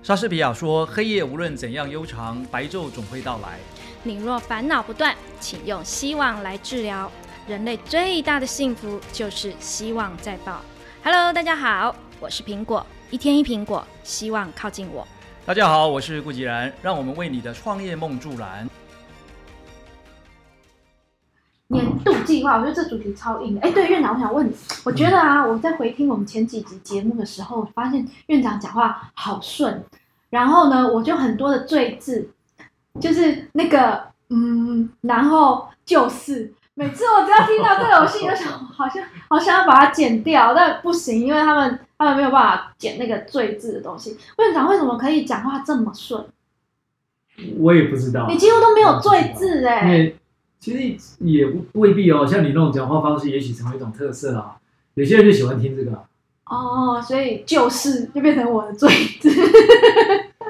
莎士比亚说：“黑夜无论怎样悠长，白昼总会到来。你若烦恼不断，请用希望来治疗。人类最大的幸福就是希望在爆。Hello，大家好，我是苹果，一天一苹果，希望靠近我。”大家好，我是顾吉然，让我们为你的创业梦助燃。度计划，我觉得这主题超硬的。哎，对，院长，我想问你，我觉得啊，我在回听我们前几集节目的时候，发现院长讲话好顺，然后呢，我就很多的赘字，就是那个嗯，然后就是每次我只要听到这个，我心里就想，好像好想要把它剪掉，但不行，因为他们他们没有办法剪那个赘字的东西。院长为什么可以讲话这么顺？我也不知道，你几乎都没有赘字哎、因为其实也未必哦，像你那种讲话方式，也许成为一种特色啊。有些人就喜欢听这个，哦，所以就是就变成我的罪字。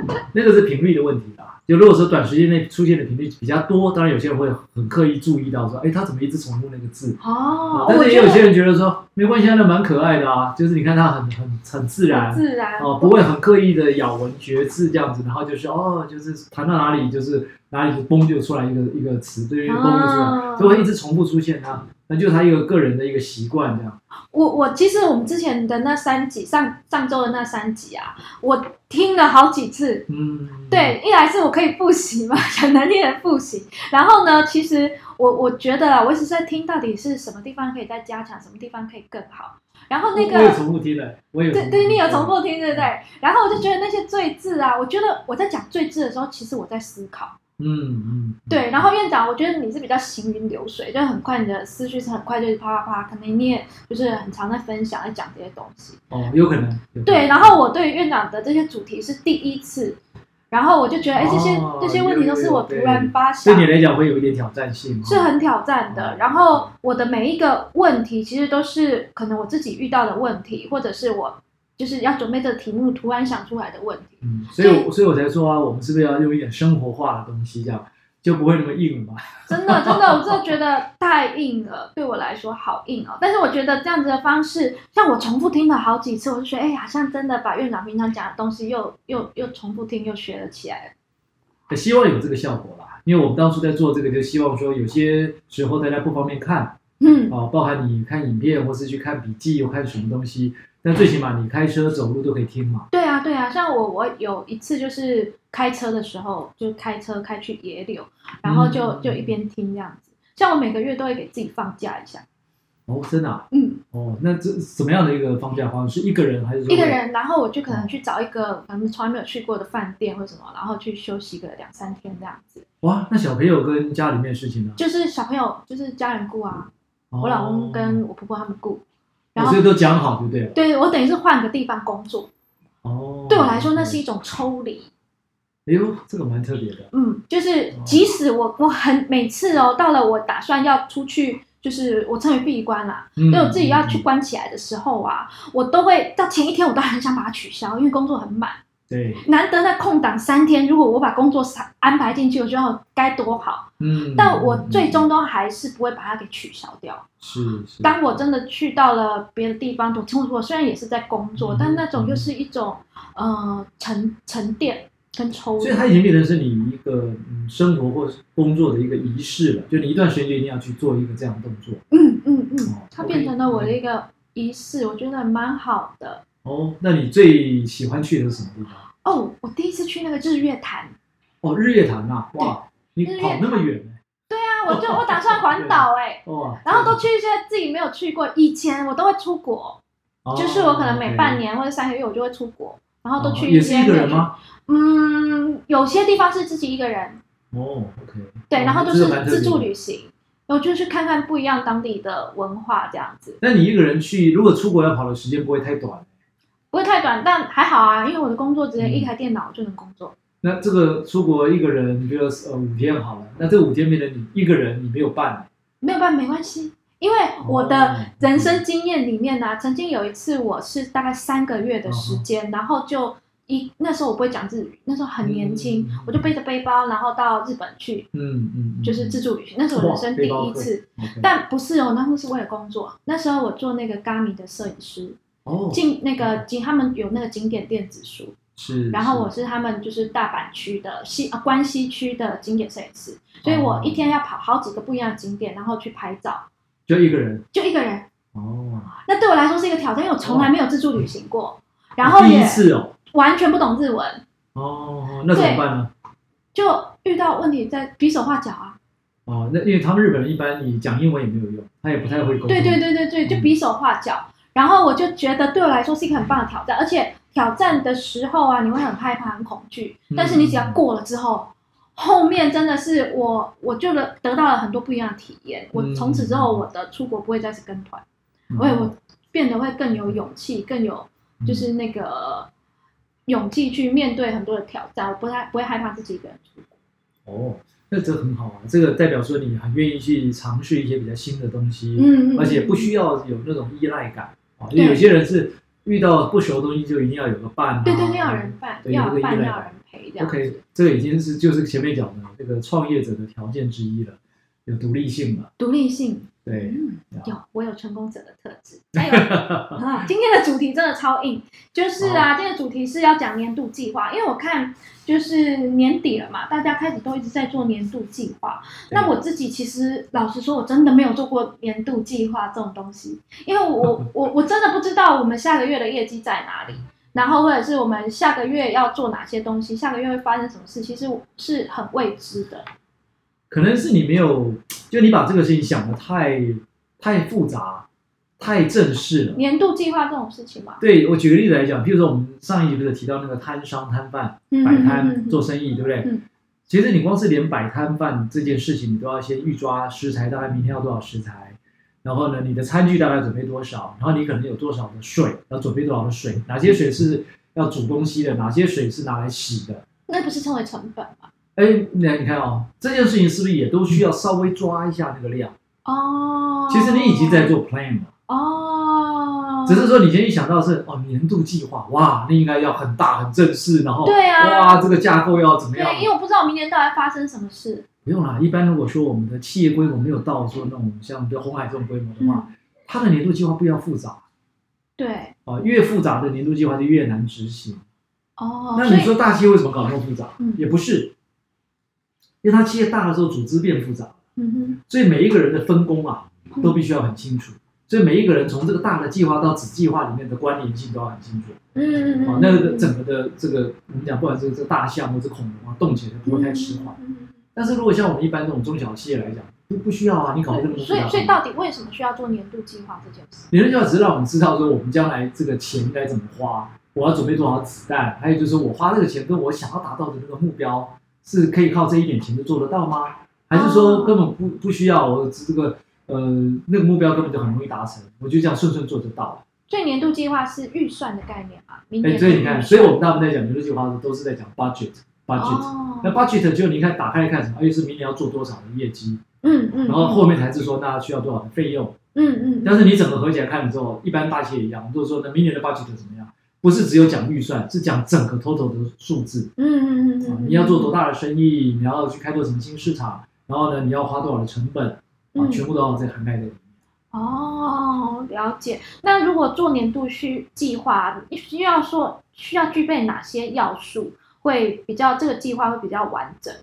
那个是频率的问题啦。就如果说短时间内出现的频率比较多，当然有些人会很刻意注意到说，哎，他怎么一直重复那个字？哦啊，但是也有些人觉得说，没关系，啊，那蛮可爱的啊，就是你看他很很很自然，自然哦，不会很刻意的咬文嚼字这样子，然后就是哦，就是谈到哪里就是哪里就嘣就出来一个一个词，对，嘣就出啊来，就会一直重复出现它，那就是他一个个人的一个习惯这样。我我其实我们之前的那三集，上上周的那三集啊，我听了好几次。嗯，对，一来是我可以复习嘛，讲难听点复习。然后呢，其实我我觉得啊，我一直在听到底是什么地方可以再加强，什么地方可以更好。然后那我我有个。重复听的，我有对对，你有重复听，对不对？然后我就觉得那些赘字啊，我觉得我在讲赘字的时候，其实我在思考。嗯嗯，对，然后院长，我觉得你是比较行云流水，就很快你的思绪是很快就是啪啪啪，可能你也就是很常在分享、在讲这些东西。哦，有可能，可能对，然后我对院长的这些主题是第一次，然后我就觉得，哎，这些哦这些问题都是我突然发现对，你来讲会有一点挑战性，是很挑战的。然后我的每一个问题，其实都是可能我自己遇到的问题，或者是我就是要准备这个题目突然想出来的问题。嗯，所以我所以我才说啊，我们是不是要用一点生活化的东西，这样就不会那么硬了嘛？真的，真的，我真的觉得太硬了，对我来说好硬哦。但是我觉得这样子的方式，像我重复听了好几次，我就觉得，哎，好像真的把院长平常讲的东西又又又重复听，又学了起来了。希望有这个效果啦，因为我们当初在做这个，就希望说有些时候大家不方便看嗯，啊，包含你看影片或是去看笔记，又看什么东西，但最起码你开车走路都可以听嘛。对啊，对啊，像我我有一次就是开车的时候，就开车开去野柳，然后就嗯就一边听这样子。像我每个月都会给自己放假一下，哦，真的、啊？嗯，哦，那这怎么样的一个放假方式？是一个人还是一个？人，然后我就可能去找一个可能从来没有去过的饭店或什么，然后去休息个两三天这样子。哇，那小朋友跟家里面的事情呢？就是小朋友，就是家人顾啊，哦我老公跟我婆婆他们顾，然后哦所以都讲好就对不。对对我等于是换个地方工作，哦，对我来说那是一种抽离。哎呦，这个蛮特别的。嗯，就是即使我我很每次哦，到了我打算要出去，就是我称为闭关啦，嗯就我自己要去关起来的时候啊，我都会到前一天我都很想把它取消，因为工作很满，对，难得那空档三天，如果我把工作安排进去，我觉得该多好。嗯，但我最终都还是不会把它给取消掉。是是。当我真的去到了别的地方，我我虽然也是在工作，嗯但那种又是一种呃沉沉淀跟抽。所以它已经变成是你一个嗯生活或是工作的一个仪式了，就你一段时间就一定要去做一个这样的动作。嗯嗯嗯哦，它变成了我的一个仪式，我觉得蛮好的。哦，那你最喜欢去的是什么地方？哦，我第一次去那个日月潭，哦，日月潭呐、哇，你跑那么远呢、对啊，我就我打算环岛哎，哇，然后都去一些自己没有去过。以前我都会出国，哦就是我可能每半年或者三个月我就会出国，然后都去哦也是一个？人吗？嗯，有些地方是自己一个人，哦，OK，对，哦然后就是自助旅行，我就去看看不一样当地的文化这样子，那你一个人去，如果出国要跑的时间不会太短，不会太短，但还好啊，因为我的工作直接嗯。一台电脑就能工作。那这个出国一个人，比如说呃五天好了，那这五天变成你一个人，你没有伴，没有办法，没关系，因为我哦的人生经验里面呢、曾经有一次我是大概三个月的时间，然后就一那时候我不会讲日语，那时候很年轻，嗯我就背着背包，然后到日本去，嗯嗯，嗯。就是自助旅行，那是我人生第一次。但不是哦，那是为了工作。那时候我做那个 Gami 的摄影师，哦，进那个景，他们有那个景点电子书，是，然后我是他们就是大阪区的西啊关西区的景点摄影师，所以我一天要跑好几个不一样的景点，然后去拍照，就一个人就一个人。哦，那对我来说是一个挑战，因为我从来没有自助旅行过，然后第一也次哦，完全不懂日文，哦，那怎么办呢？就遇到问题在比手画脚啊。哦，那因为他们日本人一般你讲英文也没有用，他也不太会沟通。对对对对对，就比手画脚。然后我就觉得对我来说是一个很棒的挑战，而且挑战的时候啊，你会很害怕、很恐惧，但是你只要过了之后，后面真的是我，我就得得到了很多不一样的体验。我从此之后，我的出国不会再是跟团，嗯我也我变得会更有勇气，更有就是那个勇气去面对很多的挑战。我不太不会害怕自己一个人出国。哦，那这很好啊，这个代表说你很愿意去尝试一些比较新的东西，嗯嗯，而且不需要有那种依赖感啊，因为有些人是遇到不熟的东西就一定要有个伴、啊，对对对，要有人伴，对要有伴，要有人陪这样。OK，这个已经是就是前面讲的这个创业者的条件之一了，有独立性嘛，独立性，对，嗯，有，我有成功者的特质。还有啊，今天的主题真的超硬，就是啊，今天的主题是要讲年度计划，因为我看就是年底了嘛，大家开始都一直在做年度计划。那我自己其实老实说，我真的没有做过年度计划这种东西，因为我 我我真的不知道我们下个月的业绩在哪里。然后或者是我们下个月要做哪些东西，下个月会发生什么事，其实是很未知的。可能是你没有，就你把这个事情想的太太复杂、太正式了。年度计划这种事情嘛，对我举个例子来讲，譬如说我们上一集不是提到那个摊商摊贩嗯摆摊做生意，对不对？嗯其实你光是连摆摊贩这件事情，你都要先预抓食材，大概明天要多少食材，然后呢，你的餐具大概准备多少，然后你可能有多少的水，要准备多少的水，哪些水是要煮东西的，哪些水是拿来洗的。那不是称为成本吗？哎，那你看哦，这件事情是不是也都需要稍微抓一下那个量？哦，其实你已经在做 plan 了。哦，只是说你先一想到是哦年度计划，哇，那应该要很大很正式，然后对啊哇这个架构要怎么样？对，因为我不知道明年到底发生什么事。不用啦，一般如果说我们的企业规模没有到说那种像比如红海这种规模的话，它的年度计划不要复杂对，啊，越复杂的年度计划就越难执行。哦，那你说大企业为什么搞那么复杂？嗯也不是，因为它企业大的时候组织变复杂，嗯所以每一个人的分工啊都必须要很清楚。所以每一个人从这个大的计划到子计划里面的关联性都要很清楚。嗯嗯嗯，啊，那个整个的这个我们讲，不管是这个大象或者恐龙啊，动起来不会太迟缓。嗯但是如果像我们一般这种中小企业来讲，不不需要啊，你搞这么多所以所以到底为什么需要做年度计划这件事？年度计划只是让我们知道说我们将来这个钱该怎么花，我要准备多少子弹，还有就是我花这个钱跟我想要达到的那个目标是可以靠这一点钱就做得到吗？还是说根本不不需要我这个呃那个目标根本就很容易达成，我就这样顺顺做就到了。所以年度计划是预算的概念嘛？明哎，年所以你看，所以我们大部分在讲年度计划都是在讲 budget budget。哦那 budget 就你看打开来看什么？哎，是明年要做多少的业绩，嗯嗯，然后后面才是说那需要多少的费用。嗯嗯，但是你整个合起来看了之后，一般大企业一样，我们都说那明年的 budget 怎么样？不是只有讲预算，是讲整个 total 的数字嗯嗯嗯。你要做多大的生意？你要去开拓什么新市场？然后呢，你要花多少的成本？啊，嗯全部都要在涵盖在里面。哦，了解。那如果做年度需计划，需要说需要具备哪些要素，会比较这个计划会比较完整呢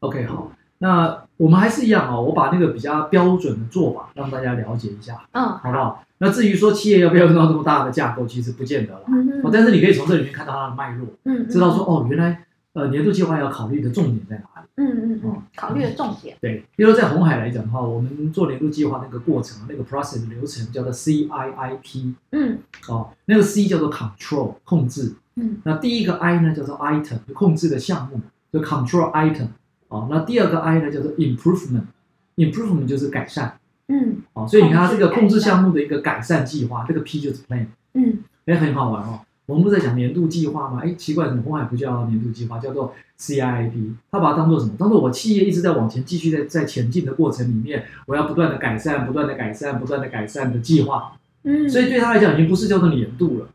？OK，好，那我们还是一样哦，我把那个比较标准的做法让大家了解一下，嗯，好不好？那至于说企业要不要用到这么大的架构，其实不见得了。嗯哦，但是你可以从这里面看到它的脉络，嗯，知道说哦，原来呃年度计划要考虑的重点在哪里。嗯嗯嗯，考虑的重点。对，比如说在红海来讲的话，我们做年度计划那个过程，那个 process 流程叫做 CIIP 嗯哦，那个 C 叫做 control 控制，嗯那第一个 I 呢叫做 item 就控制的项目，就 control item 哦，那第二个 I 呢叫做 improvement，improvement 就是改善嗯哦，所以你看它这个控制项目的一个改善计划，这个 P 就是 plan，嗯哎，很好玩哦。我们不是在讲年度计划吗？哎，奇怪，怎么红海不叫年度计划，叫做 CIP？它把它当做什么？当做我企业一直在往前继续在在前进的过程里面，我要不断的改善、不断的改善、不断的改善的计划。嗯，所以对他来讲，已经不是叫做年度了，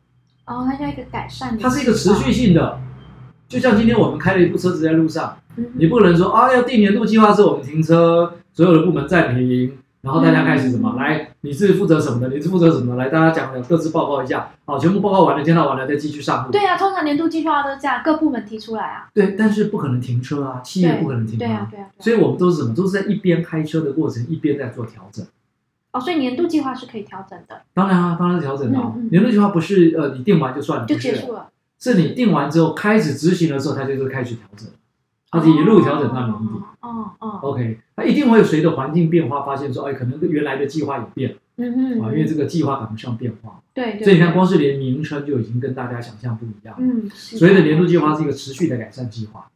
哦，它叫一个改善，它是一个持续，性的。就像今天我们开了一部车子在路上，嗯你不能说啊，要定年度计划的时候我们停车，所有的部门暂停，然后大家开始什么？嗯来，你是负责什么的？你是负责什么的？来，大家讲讲，各自报告一下。好，全部报告完了，检讨完了，再继续上路。对啊，通常年度计划都是这样，各部门提出来啊。对，但是不可能停车啊，企业不可能停对啊，对啊。对啊所以我们都是什么？都是在一边开车的过程，一边在做调整。哦，所以年度计划是可以调整的，当然啊，当然是调整的、啊嗯嗯年度计划不是呃你定完就算了，就结束了。是你定完之后开始执行的时候，它就是开始调整，它是一路调整到年底。哦哦，OK，它一定会随着环境变化，发现说，哎，可能跟原来的计划有变嗯嗯啊，因为这个计划赶不上变化。对对，所以你看，光是连名称就已经跟大家想象不一样。嗯，所以的年度计划是一个持续的改善计划。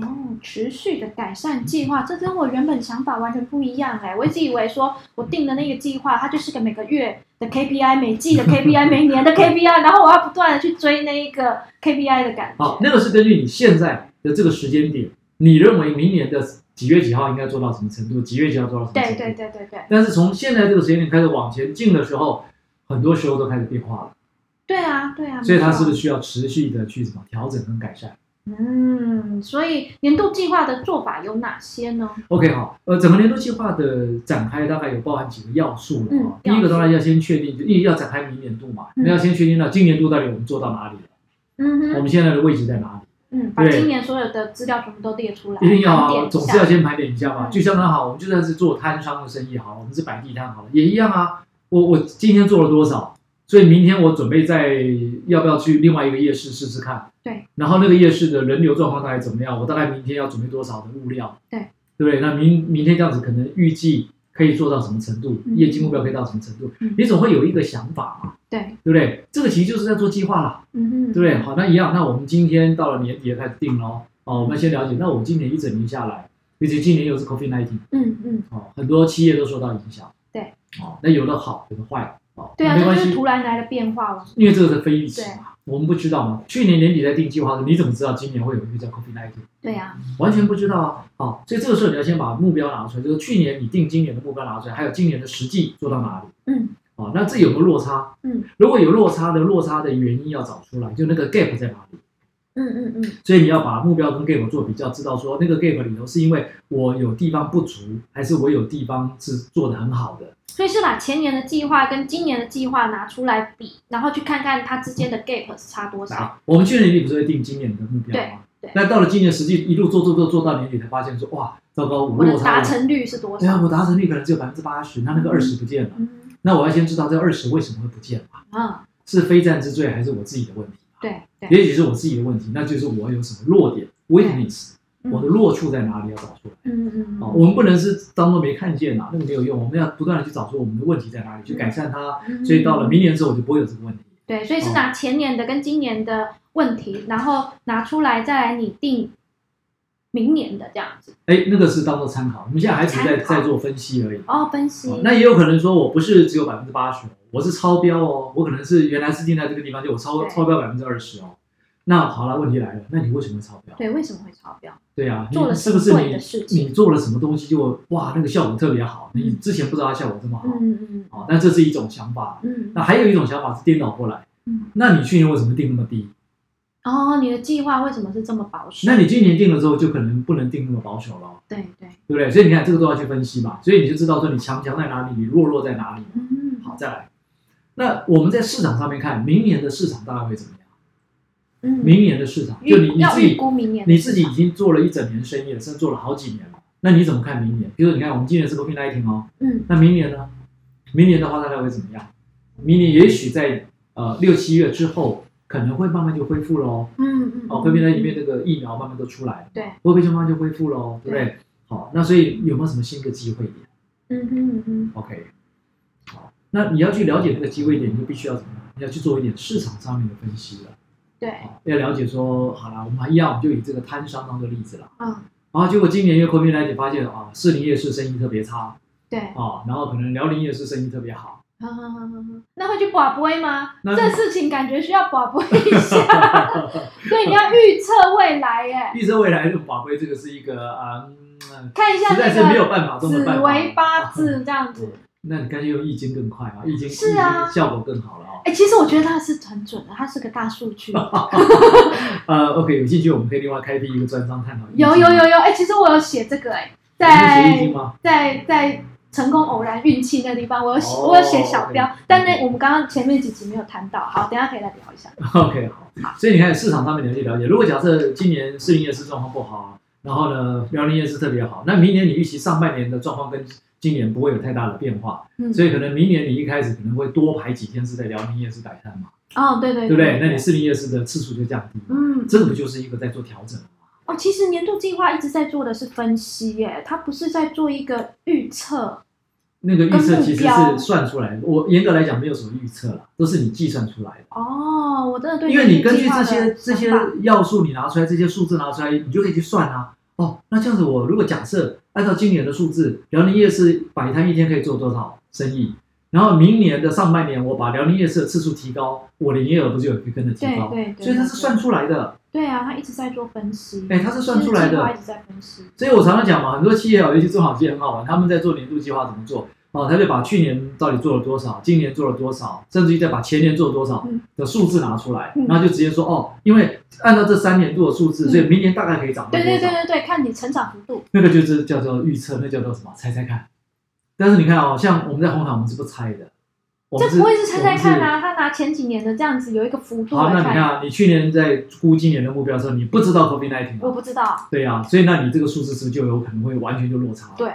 哦，持续的改善计划，这跟我原本想法完全不一样哎！我一直以为说我定的那个计划，它就是个每个月的 KPI、每季的 KPI、每年的 KPI，然后我要不断的去追那一个 KPI 的感好，觉。那个是根据你现在的这个时间点，你认为明年的几月几号应该做到什么程度，几月几号做到什么程度？对对对对对但是从现在这个时间点开始往前进的时候，很多时候都开始变化了，对啊对啊！所以它是不是需要持续的去什么调整跟改善嗯，所以年度计划的做法有哪些呢？？OK，好，呃，整个年度计划的展开大概有包含几个要素了嗯啊、第一个当然要先确定，就因为要展开明年度嘛，嗯那要先确定到今年度到底我们做到哪里了，嗯哼，我们现在的位置在哪里。嗯，把今年所有的资料全部都列出来，一定要啊，总是要先盘点一下嘛。嗯就相当好，我们就算是做摊商的生意好了，我们是摆地摊好了，也一样啊。我我今天做了多少，所以明天我准备在要不要去另外一个夜市试试看？对。然后那个夜市的人流状况大概怎么样？我大概明天要准备多少的物料？对。对不对？那明明天这样子可能预计可以做到什么程度？嗯业绩目标可以到什么程度？嗯你总会有一个想法嘛，对，对不对？这个其实就是在做计划啦。嗯哼，对不对？好，那一样，那我们今天到了年底开始定喽。哦，我们先了解，那我们今年一整年下来，尤其今年又是 COVID 1 9嗯嗯，哦，很多企业都受到影响。对，哦，那有的好，有的坏，哦，对啊，没关系这就是，突然来的变化了。因为这个是非预期嘛，我们不知道嘛。去年年底在定计划的时候，你怎么知道今年会有一个叫 COVID 1 9对呀，完全不知道啊。好，所以这个时候你要先把目标拿出来，就是去年你定今年的目标拿出来，还有今年的实际做到哪里。嗯，哦，那这有没有落差？嗯，如果有落差的，落差的原因要找出来，就那个 gap 在哪里。嗯嗯嗯，所以你要把目标跟 gap 做比较，知道说那个 gap 里头是因为我有地方不足，还是我有地方是做的很好的。所以是把前年的计划跟今年的计划拿出来比，然后去看看它之间的 gap 是差多少。那我们去年年底不是会定今年的目标吗？对对那到了今年实际一路做做做做到年底，才发现说哇，糟糕，我我的落差了。达成率是多少对啊，我达成率可能只有百分之八十，那那个二十不见了。嗯那我要先知道这二十为什么会不见嘛？啊，是非战之罪还是我自己的问题？对对，也许是我自己的问题，那就是我有什么弱点 weakness，我的弱处在哪里要找出来。嗯嗯嗯，哦，我们不能是当做没看见呐、那个没有用。我们要不断的去找出我们的问题在哪里，去改善它。嗯所以到了明年之后，我就不会有这个问题。对，所以是拿前年的跟今年的问题，然后拿出来再来拟定明年的这样子。哎，那个是当做参考。我们现在还只是在在做分析而已。哦，分析。哦那也有可能说我不是只有百分之八十，我是超标哦，我可能是原来是定在这个地方，就我超超标百分之二十哦。那好了，问题来了，那你为什么会超标？对，为什么会超标？对啊，你做了是不是你你做了什么东西就哇那个效果特别好？你嗯之前不知道它效果这么好。嗯嗯哦，但这是一种想法。嗯那还有一种想法是颠倒过来，嗯。那你去年为什么定那么低？哦，你的计划为什么是这么保守？那你今年定了之后，就可能不能定那么保守了，对对，对不对？所以你看这个都要去分析嘛，所以你就知道说你强强在哪里，你弱弱在哪里。嗯，好，再来，那我们在市场上面看，明年的市场大概会怎么样？嗯，明年的市场，就你你自己你自己已经做了一整年生意了，甚至做了好几年了，那你怎么看明年？比如说你看我们今年是 COVID 1 9哦，嗯那明年呢？明年的话大概会怎么样？明年也许在呃六七月之后，可能会慢慢就恢复喽。嗯嗯哦，会变成里面这个疫苗慢慢都出来了，对，会不会就慢慢就恢复喽？对不对？好，那所以有没有什么新的机会点嗯哼嗯哼？OK，好，那你要去了解那个机会点，你就必须要怎么样？你要去做一点市场上面的分析了。对好，要了解说，好了，我们还一样，我们就以这个摊商当做例子了。嗯然后结果今年因为 COVID 1 9发现啊，士林夜市生意特别差对，啊，然后可能辽宁夜市生意特别好。好好好那会去保杯吗？这事情感觉需要保杯一下，对，你要预测未来耶，预测未来的宝贝，这个是一个啊，嗯看一下实在是没有那办法个紫中的办法。微八字这样子。那你干脆用易经更快啊，易经是啊效果更好了哦。哎，其实我觉得它是很准的，它是个大数据。呃，OK，有兴趣我们可以另外开辟一个专章探讨。有有有有，哎，其实我有写这个哎，在？在在成功偶然运气那地方，我有写、哦我有写小标但那我们刚刚前面几集没有谈到，好，等一下可以再聊一下。OK，好，所以你看市场上面你要去了解。如果假设今年市营业市状况不好，然后呢辽宁夜市特别好，那明年你预期上半年的状况跟今年不会有太大的变化，嗯，所以可能明年你一开始可能会多排几天是在辽宁夜市摆摊嘛，哦，对对对不对？那你士林夜市的次数就降低，嗯，这个不就是一个在做调整吗？哦，其实年度计划一直在做的是分析耶，它不是在做一个预测。那个预测其实是算出来的，我严格来讲没有什么预测啦，都是你计算出来的。哦，我真的对，因为你根据这些这些要素你拿出来，这些数字拿出来，你就可以去算啊。哦，那这样子我如果假设按照今年的数字，辽宁夜市摆摊一天可以做多少生意？然后明年的上半年我把辽宁夜市的次数提高，我的营业额不就有跟着提高？对对对所以它是算出来的。对啊，他一直在做分析，哎，他是算出来的。一直在分析。所以我常常讲嘛，很多企业啊，尤其中小企业很好玩，他们在做年度计划怎么做？哦，他就把去年到底做了多少，今年做了多少，甚至于再把前年做了多少嗯的数字拿出来，嗯然后就直接说哦，因为按照这三年度的数字，嗯所以明年大概可以涨到多对少？对对对对，看你成长幅度。那个就是叫做预测，那叫做什么？猜猜看。但是你看哦，像我们在红海，我们是不猜的，我这们不会是猜猜看啊？他拿前几年的这样子有一个幅度好，那你看啊，你去年在估今年的目标的时候，你不知道 COVID 1 9我不知道。对呀、所以那你这个数字是不是就有可能会完全就落差？对，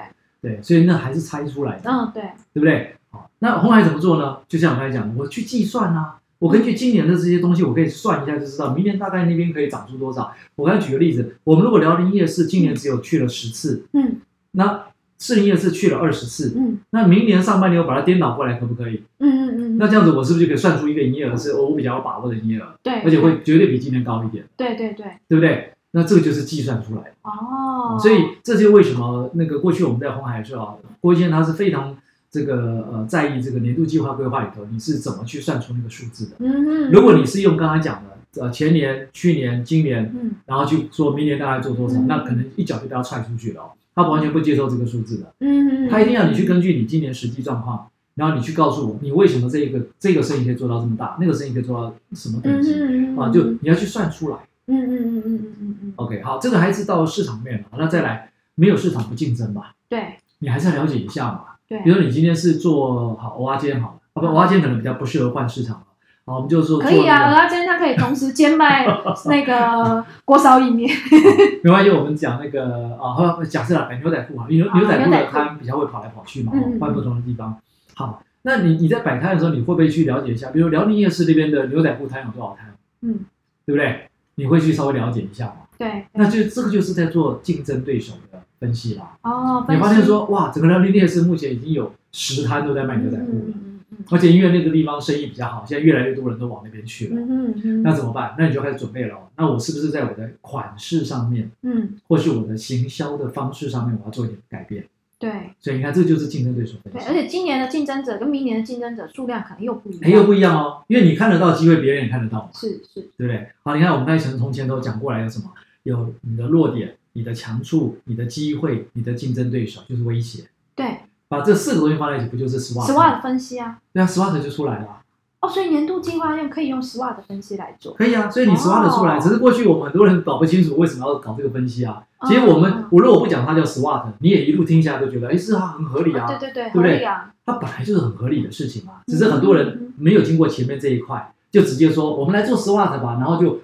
对，所以那还是猜出来的。嗯，对，对不对？好，那红海怎么做呢？就像我刚才讲的，我去计算啊，我根据今年的这些东西，我可以算一下，就知道明年大概那边可以涨出多少。我刚才举个例子，我们如果辽宁夜市今年只有去了十次，嗯那士林夜市去了二十次，嗯那明年上半年我把它颠倒过来，可不可以？嗯嗯嗯，那这样子我是不是就可以算出一个营业额是我比较有把握的营业额，对，而且会绝对比今年高一点，对对对，对不对？那这个就是计算出来的。哦，所以这就为什么那个过去我们在红海的时候啊，郭先生他是非常这个呃在意这个年度计划规划里头，你是怎么去算出那个数字的？嗯嗯，如果你是用刚才讲的呃前年、去年、今年，嗯然后去说明年大概做多少，嗯那可能一脚就被他踹出去了哦，他完全不接受这个数字的，嗯嗯，他一定要你去根据你今年实际状况。然后你去告诉我，你为什么这一个这个生意可以做到这么大，那个生意可以做到什么等嗯级、嗯嗯啊？就你要去算出来。嗯嗯嗯嗯嗯嗯嗯，OK，好，这个还是到市场面了。那再来，没有市场不竞争吧，对你还是要了解一下嘛。对，比如说你今天是做好蚵仔煎好了，啊不，蚵仔煎可能比较不适合换市场了。好，我们就说可以啊，做鹅鸭煎它可以同时兼卖 那个锅烧意面。那个没关系，我们讲那个啊，好假设啦，买牛仔裤啊，牛好牛仔裤的摊比较会跑来跑去嘛，换不同的地方。好，那你你在摆摊的时候，你会不会去了解一下？比如辽宁夜市那边的牛仔裤摊有多少摊，嗯，对不对？你会去稍微了解一下嘛？对，那就这个就是在做竞争对手的分析啦。哦，你发现说，哇，整个辽宁夜市目前已经有十摊都在卖牛仔裤了。嗯嗯嗯而且因为那个地方生意比较好，现在越来越多人都往那边去了。嗯嗯嗯，那怎么办？那你就开始准备了哦。那我是不是在我的款式上面，嗯或是我的行销的方式上面，我要做一点改变？对所以你看，这就是竞争对手分对，而。且今年的竞争者跟明年的竞争者数量可能又不一哎，样，又不一样哦，因为你看得到机会，别人也看得到嘛，是是，对不对？好，你看我们刚才从前都讲过来有什么？有你的弱点、你的强处、你的机会、你的竞争对手，就是威胁。对把这四个东西放在一起，不就是 SWOT？，SWOT 分析啊，对啊，SWOT 就出来了啊。哦，所以年度计划用可以用 SWOT 分析来做，可以啊，所以你 SWOT 出来，哦。只是过去我们很多人搞不清楚为什么要搞这个分析啊。哦。其实我们哦，我如果不讲它叫 SWOT，你也一路听下来都觉得，哎，是啊，很合理啊，对对对，对不对？合理啊，它本来就是很合理的事情嘛。只是很多人没有经过前面这一块，就直接说我们来做 SWOT 吧，然后就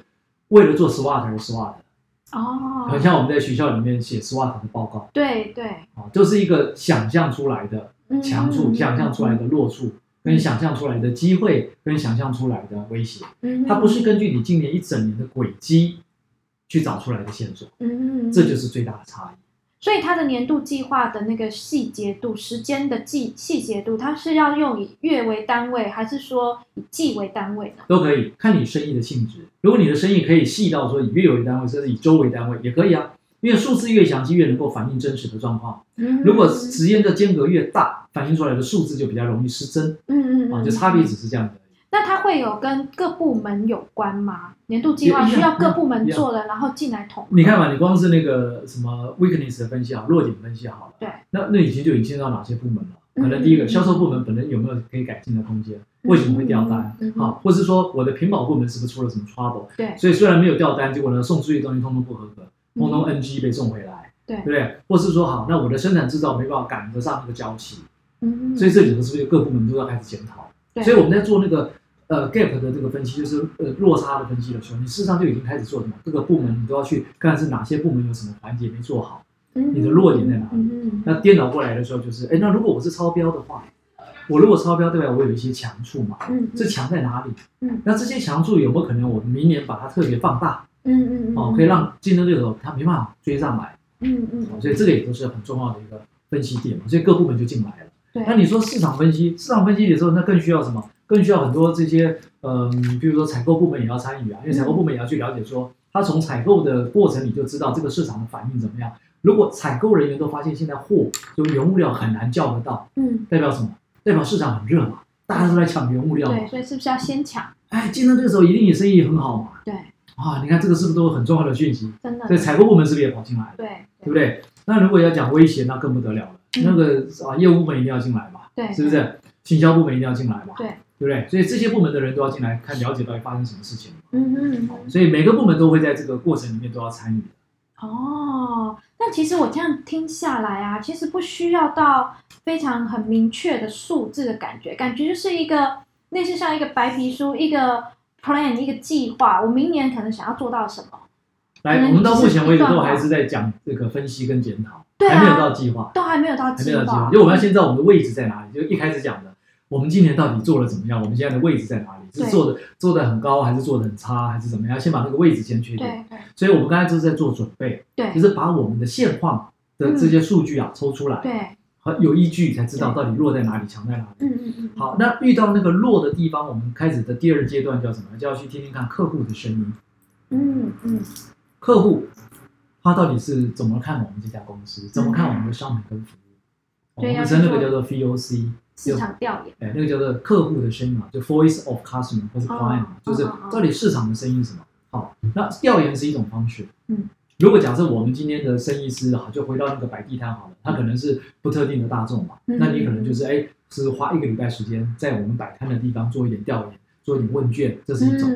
为了做 SWOT 而 SWOT，哦，很像我们在学校里面写 SWOT 的报告。对对，啊，就是一个想象出来的嗯强处，嗯想象出来的弱处。跟想象出来的机会，跟想象出来的威胁，嗯它不是根据你今年一整年的轨迹去找出来的线索，嗯，嗯这就是最大的差异。所以它的年度计划的那个细节度、时间的细细节度，它是要用以月为单位，还是说以季为单位呢？都可以看你生意的性质。如果你的生意可以细到说以月为单位，甚至以周为单位，也可以啊。因为数字越详细，越能够反映真实的状况。嗯如果时间的间隔越大，反映出来的数字就比较容易失真嗯嗯啊，就差别只是这样的。那它会有跟各部门有关吗？年度计划需要各部门做的，然后进来统合。你看嘛，你光是那个什么 weakness 的分析好，弱点分析好了，对，那那已经就已经到哪些部门了？嗯可能第一个嗯嗯销售部门本身有没有可以改进的空间？为什么会掉单嗯嗯嗯？好，或是说我的屏保部门是不是出了什么 trouble？对所以虽然没有掉单，结果呢送出去的东西通通不合格，通通嗯 NG 被送回来。对对不对？或是说好，那我的生产制造没办法赶得上那个交期，嗯，所以这里头是不是各部门都要开始检讨？对所以我们在做那个呃 gap 的这个分析，就是呃落差的分析的时候，你事实上就已经开始做什么？各个部门你都要去看是哪些部门有什么环节没做好，嗯你的弱点在哪里嗯那颠倒过来的时候就是，哎，那如果我是超标的话，我如果超标，对吧我有一些强处嘛，嗯这强在哪里？嗯那这些强处有没有可能我明年把它特别放大？嗯嗯嗯，哦，可以让竞争对手他没办法追上来，嗯嗯哦所以这个也都是很重要的一个分析点嘛，所以各部门就进来了。对，那你说市场分析，市场分析的时候，那更需要什么？更需要很多这些，嗯、比如说采购部门也要参与啊，因为采购部门也要去了解说，他从采购的过程里就知道这个市场的反应怎么样。如果采购人员都发现现在货就原物料很难叫得到，嗯代表什么？代表市场很热嘛，大家都在抢原物料嘛对，。所以是不是要先抢？哎，竞争对手一定也生意很好嘛。对，啊，你看这个是不是都很重要的讯息？真的所以采购部门是不是也跑进来了？对对不对？那如果要讲威胁，那更不得了了。嗯那个啊，业务部门一定要进来嘛，对，是不是？行销部门一定要进来嘛，对，对不对？所以这些部门的人都要进来看，了解到底发生什么事情。嗯嗯嗯。所以每个部门都会在这个过程里面都要参与。哦，那其实我这样听下来啊，其实不需要到非常很明确的数字的感觉，感觉就是一个类似像一个白皮书，一个 plan，一个计划。我明年可能想要做到什么？来，我们到目前为止都还是在讲这个分析跟检讨，对啊还没有到计划，都还没有到还没计划，有到计划，因为我们要先知道我们的位置在哪里。就一开始讲的，我们今年到底做了怎么样？我们现在的位置在哪里？是做的做的很高，还是做的很差，还是怎么样？先把那个位置先确定。对对所以我们刚才就是在做准备，对就是把我们的现况的这些数据啊、抽出来，对，和有依据才知道到底弱在哪里，强在哪里。嗯嗯嗯，好，那遇到那个弱的地方，我们开始的第二阶段叫什么？就要去听听看客户的声音。嗯嗯客户他到底是怎么看我们这家公司，怎么看我们的商品跟服务？我对们称那个叫做 VOC，市场调研，哎，那个叫做客户的声音嘛，就 Voice of Customer 或是 Client，、哦就是到底市场的声音是什么？好，那调研是一种方式。嗯，如果假设我们今天的生意是好，就回到那个摆地摊好了，它可能是不特定的大众嘛，嗯那你可能就是哎，是花一个礼拜时间在我们摆摊的地方做一点调研，做一点问卷，这是一种。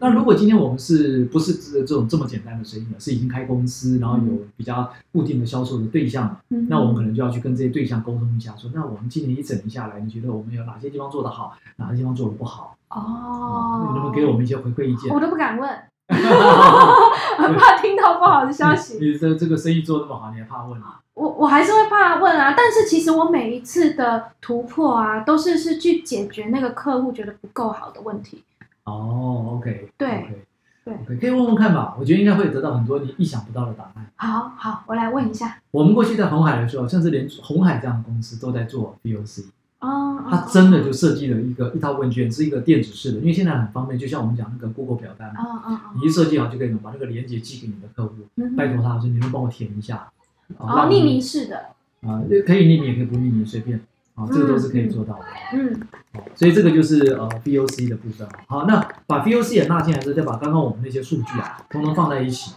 那如果今天我们是不是这种这么简单的生意了，是已经开公司，然后有比较固定的销售的对象了，嗯那我们可能就要去跟这些对象沟通一下，说那我们今年一整年下来，你觉得我们有哪些地方做得好，哪些地方做得不好？哦，你能不能给我们一些回馈意见？我都不敢问，很怕听到不好的消息。你 这这个生意做得那么好，你还怕问啊？我我还是会怕问啊，但是其实我每一次的突破啊，都是是去解决那个客户觉得不够好的问题。哦，OK，对对可以问问看吧，我觉得应该会得到很多你意想不到的答案。好好，我来问一下。我们过去在红海的时候，甚至连红海这样的公司都在做 VOC，哦，它真的就设计了一个一套问卷，是一个电子式的，因为现在很方便，就像我们讲那个 Google 表单嘛，哦哦哦你一设计好就可以把那个链接寄给你的客户，嗯拜托他说你能帮我填一下，哦，让你匿名式的，啊，可以匿名也可以不匿名，随便啊，这个都是可以做到的。嗯好所以这个就是呃 VOC 的部分。好，那把 VOC 也纳进来之后，再把刚刚我们那些数据啊，通通放在一起。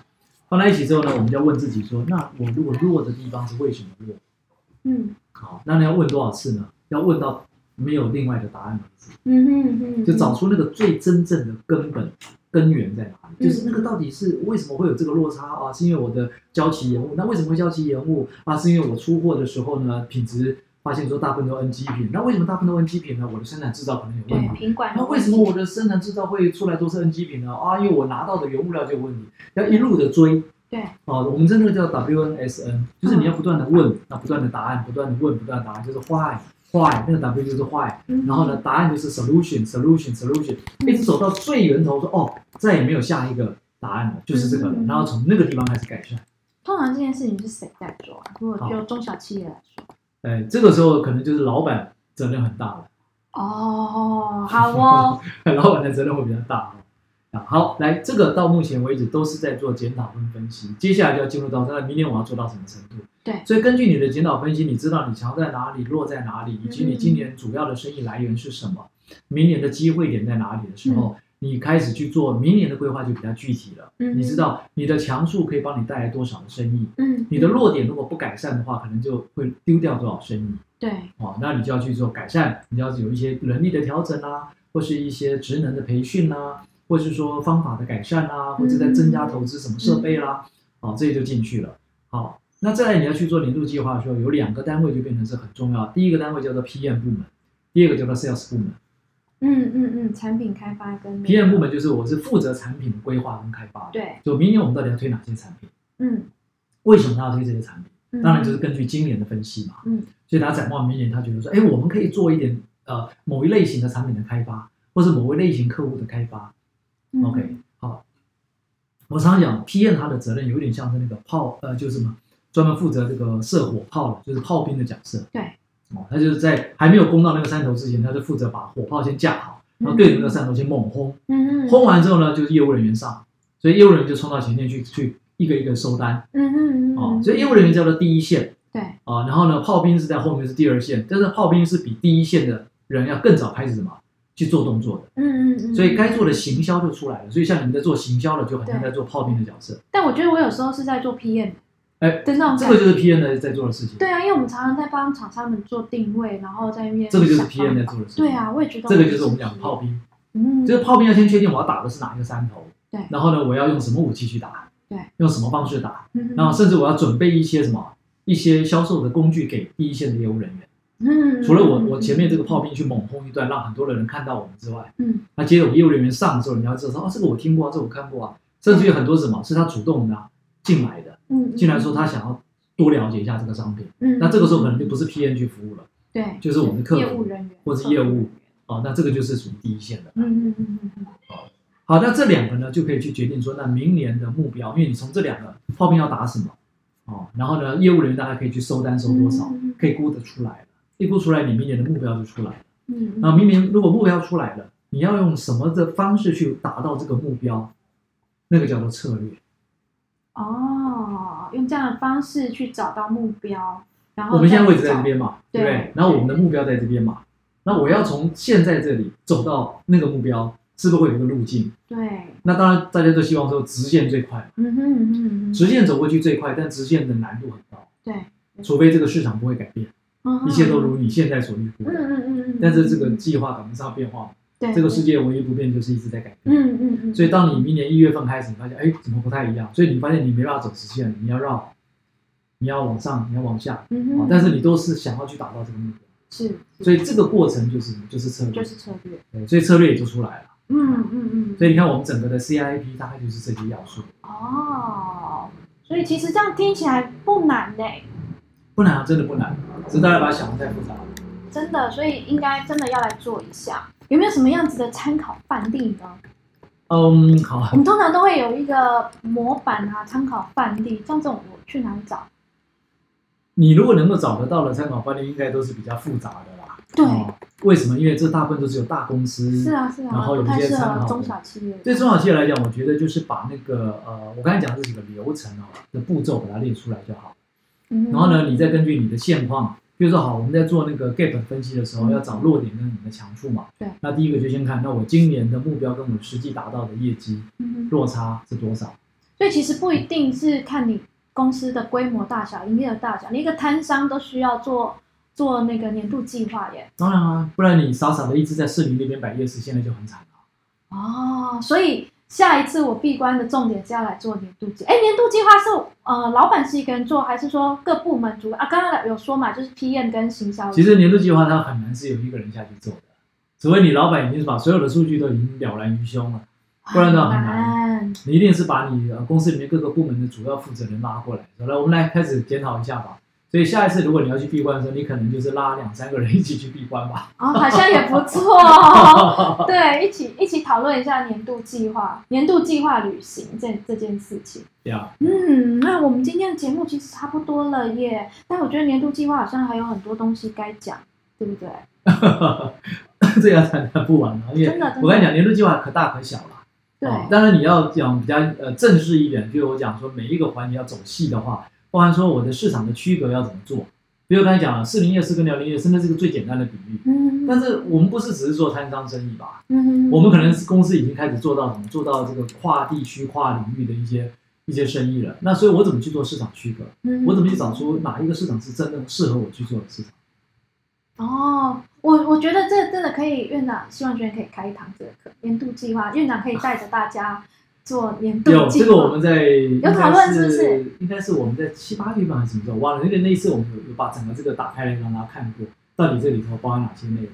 放在一起之后呢，我们就要问自己说，那我如果弱的地方是为什么弱？嗯好，那你要问多少次呢？要问到没有另外的答案为止，嗯嗯嗯，就找出那个最真正的根本根源在哪里，嗯就是那个到底是为什么会有这个落差啊？是因为我的交期延误？那为什么会交期延误啊？是因为我出货的时候呢，品质发现说大部分都 NG 品，那为什么大部分都 NG 品呢？我的生产制造可能有问题。管那为什么我的生产制造会出来都是 NG 品呢？啊，因为我拿到的原物料就有问题，要一路的追。对啊，我们真的叫 WNSN，就是你要不断的问，那不断的答案，不断的问，不断的答案，就是 why why 那个 W 就是 why，嗯然后呢，答案就是 solution solution solution，一直走到最源头说哦，再也没有下一个答案了，就是这个了嗯，然后从那个地方开始改善。通常这件事情是谁在做啊？如果就中小企业来说，哎，这个时候可能就是老板责任很大了，哦，好哦，老板的责任会比较大。哦。啊，好，来，这个到目前为止都是在做检讨跟分析，接下来就要进入到那明年我要做到什么程度。对所以根据你的检讨分析，你知道你强在哪里，弱在哪里，以及你今年主要的生意来源是什么，明年的机会点在哪里的时候，你开始去做明年的规划就比较具体了。嗯你知道你的强处可以帮你带来多少的生意，嗯，你的弱点如果不改善的话，可能就会丢掉多少生意。对，哦，那你就要去做改善，你要有一些能力的调整啊，或是一些职能的培训啊，或是说方法的改善啊，或者在增加投资什么设备啦，哦，这些就进去了。好，那再来你要去做年度计划的时候，有两个单位就变成是很重要。第一个单位叫做 PM 部门，第二个叫做 Sales 部门。嗯嗯嗯，产品开发跟那个 PM 部门就是我是负责产品的规划跟开发的。对，就明年我们到底要推哪些产品？嗯为什么他要推这些产品？嗯，当然就是根据今年的分析嘛。嗯所以他展望明年，他觉得说，哎，我们可以做一点呃某一类型的产品的开发，或是某一类型客户的开发。嗯。OK，好。我常常讲，PM 他的责任有点像是那个炮，呃，就是什么专门负责这个射火炮的，就是炮兵的角色。对，哦，他就是在还没有攻到那个山头之前，他就负责把火炮先架好，然后对着那个山头先猛轰，嗯。嗯，轰完之后呢，就是业务人员上，所以业务人员就冲到前线去去一个一个收单。嗯嗯嗯，哦，所以业务人员叫做第一线。对，啊，然后呢，炮兵是在后面是第二线，但是炮兵是比第一线的人要更早开始什么去做动作的，嗯嗯嗯，所以该做的行销就出来了。所以像你们在做行销的，就很像在做炮兵的角色。但我觉得我有时候是在做 PM 哎，的那种。这个就是 PM 在在做的事情，对啊，因为我们常常在帮厂商们做定位，然后在面这个就是 PM 在做的事情。对啊，我也觉得这个就是我们讲的炮兵，嗯，就是炮兵要先确定我要打的是哪一个山头，对。然后呢，我要用什么武器去打，对，用什么方式打，嗯。然后甚至我要准备一些什么一些销售的工具给第一线的业务人员。嗯，除了我我前面这个炮兵去猛轰一段，让很多的人看到我们之外，嗯。那接着我们业务人员上的时候，人家知道说啊，这个我听过啊，这个我看过啊，甚至有很多什么是他主动的、啊、进来的，嗯进来说他想要多了解一下这个商品，嗯，那这个时候可能就不是 PN 去服务了，对，就是我们的客服业务人员或是业务，哦，那这个就是属于第一线的。嗯嗯嗯嗯嗯。好，那这两个呢就可以去决定说，那明年的目标，因为你从这两个炮兵要打什么，哦，然后呢，业务人员大概可以去收单收多少，可以估得出来了，一估出来，你明年的目标就出来了。嗯，那明年如果目标出来了，你要用什么的方式去达到这个目标？那个叫做策略。哦，用这样的方式去找到目标，然后我们现在位置在这边嘛，对不对对？然后我们的目标在这边嘛，那我要从现在这里走到那个目标，是不是会有一个路径？对，那当然，大家都希望说直线最快，嗯哼嗯哼嗯哼，直线走过去最快，但直线的难度很高，对，除非这个市场不会改变，一切都如你现在所预估嗯的。嗯嗯嗯，但是这个计划赶不上变化，对。这个世界唯一不变就是一直在改变。嗯嗯嗯，所以当你明年一月份开始，你发现哎怎么不太一样，所以你发现你没办法走直线，你要绕，你要往上，你要往下，嗯。哼，啊但是你都是想要去达到这个目标，是，所以这个过程就是就是策略，就是策略，对，所以策略也就出来了。嗯嗯嗯，所以你看我们整个的 CIP 大概就是这些要素，哦，所以其实这样听起来不难嘞，不难啊，真的不难，只是大家把它想的太复杂了。真的，所以应该真的要来做一下。有没有什么样子的参考范例呢？嗯，好我，们通常都会有一个模板啊，参考范例，像这种我去哪里找？你如果能够找得到的参考范例，应该都是比较复杂的啦。对哦为什么？因为这大部分都是有大公司，是啊是啊，然后有一些中小企业。对中小企业来讲，我觉得就是把那个呃，我刚才讲的这几个流程哦的步骤把它列出来就好。嗯然后呢，你再根据你的现况，比如说好，我们在做那个 gap 分析的时候，嗯要找弱点跟你的强处嘛。对。那第一个就先看，那我今年的目标跟我实际达到的业绩嗯哼落差是多少？所以其实不一定是看你公司的规模大小、营业额大小，你一个摊商都需要做做那个年度计划耶。当然啊，不然你傻傻的一直在市民那边摆夜市，现在就很惨了。哦，所以下一次我闭关的重点是要来做年度计。哎，年度计划是呃老板是一个人做，还是说各部门主啊？刚刚有说嘛，就是 PM 跟行销。其实年度计划它很难是有一个人下去做的，除非你老板已经是把所有的数据都已经了然于胸了，不然的话很难。你一定是把你呃公司里面各个部门的主要负责人拉过来，好来我们来开始检讨一下吧。所以下一次如果你要去闭关的时候，你可能就是拉两三个人一起去闭关吧。哦，好像也不错哦。对，一起一起讨论一下年度计划、年度计划旅行这这件事情。对啊，嗯，那我们今天的节目其实差不多了耶，但我觉得年度计划好像还有很多东西该讲，对不对？这要谈谈不完了，因为真的真的我跟你讲，年度计划可大可小了。对，哦当然你要讲比较呃正式一点，就是我讲说每一个环节要走细的话，包含说我的市场的区隔要怎么做。比如刚才讲了，四零夜市跟辽宁夜市，那是个最简单的比喻。嗯但是我们不是只是做摊商生意吧？嗯我们可能是公司已经开始做到什么？做到这个跨地区、跨领域的一些一些生意了。那所以我怎么去做市场区隔？嗯我怎么去找出哪一个市场是真正适合我去做的市场？哦，我我觉得这真的可以，院长希望学院可以开一堂这个课，年度计划，院长可以带着大家做年度有计划？这个我们在有讨论是不是？应该是我们在七八月份还是什么时候忘了？那个那一次我们有有把整个这个打开来让大家看过，到底这里头包含哪些内容。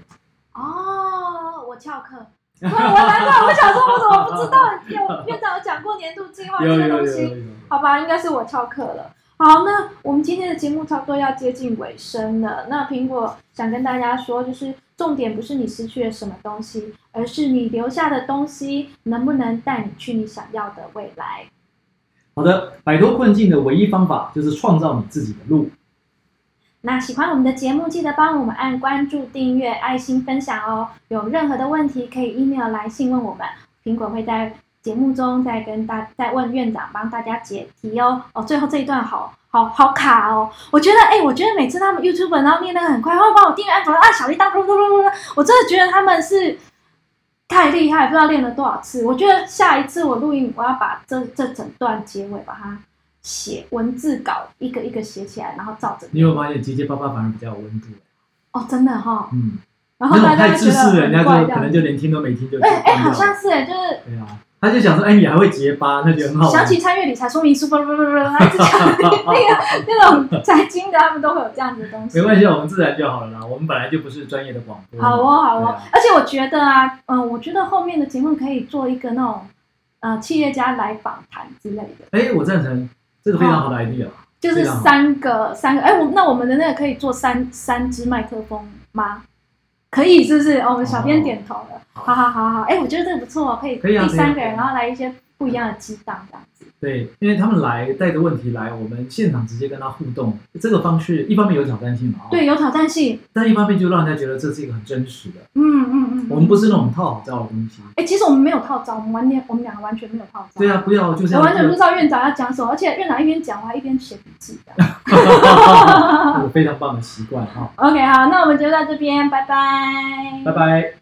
哦，我翘课。我我难怪，我想说，我怎么不知道有院长有讲过年度计划这有有有个东西？有有。好吧，应该是我翘课了。好，那我们今天的节目差不多要接近尾声了。那苹果想跟大家说，就是重点不是你失去了什么东西，而是你留下的东西能不能带你去你想要的未来。好的，摆脱困境的唯一方法就是创造你自己的路。那喜欢我们的节目，记得帮我们按关注、订阅、爱心分享哦。有任何的问题，可以 email 来信问我们，苹果会在节目中再跟大再问院长帮大家解题哦。哦，最后这一段好好好卡哦，我觉得哎、我觉得每次他们 YouTube 然后念那个很快，会帮我订阅按钮按小铃铛，噜噜噜噜，我真的觉得他们是太厉害，不知道练了多少次。我觉得下一次我录音，我要把这这整段结尾把它写文字稿一个一个写起来，然后照着。你有发现结结巴巴反而比较有温度？哦，真的哈、嗯，然后大家会觉得太自私，人家就可能就连听都没听就就哎哎，好像是哎，就是对啊，他就想说，哎，你还会结巴，那就很好。想起参阅理财说明书，不不不不不，他一直讲那个那种财经的，他们都会有这样子的东西。没关系，我们自然就好了啦。我们本来就不是专业的广播。好哦，好哦啊，而且我觉得啊，嗯，我觉得后面的节目可以做一个那种呃企业家来访谈之类的，哎，我赞成，这个非常好的 idea。就是三个三个，哎，我那我们的那个可以做三三支麦克风吗？可以，是不是？哦，我们小编点头了。好好好好好，哎，我觉得这个不错，可以可以啊第三个人，然后来一些不一样的激荡这样子。对，因为他们来带着问题来，我们现场直接跟他互动，这个方式一方面有挑战性嘛，哦对，，有挑战性。但一方面就让人家觉得这是一个很真实的。嗯嗯嗯。我们不是那种套好招的东西。哎、其实我们没有套招，我们完全我们两个完全没有套招。对啊，，不要就是我完全不知道院长要讲什么，而且院长一边讲，我还一边写笔记的。这个非常棒的习惯哈。OK，好，那我们就到这边，拜拜。拜拜。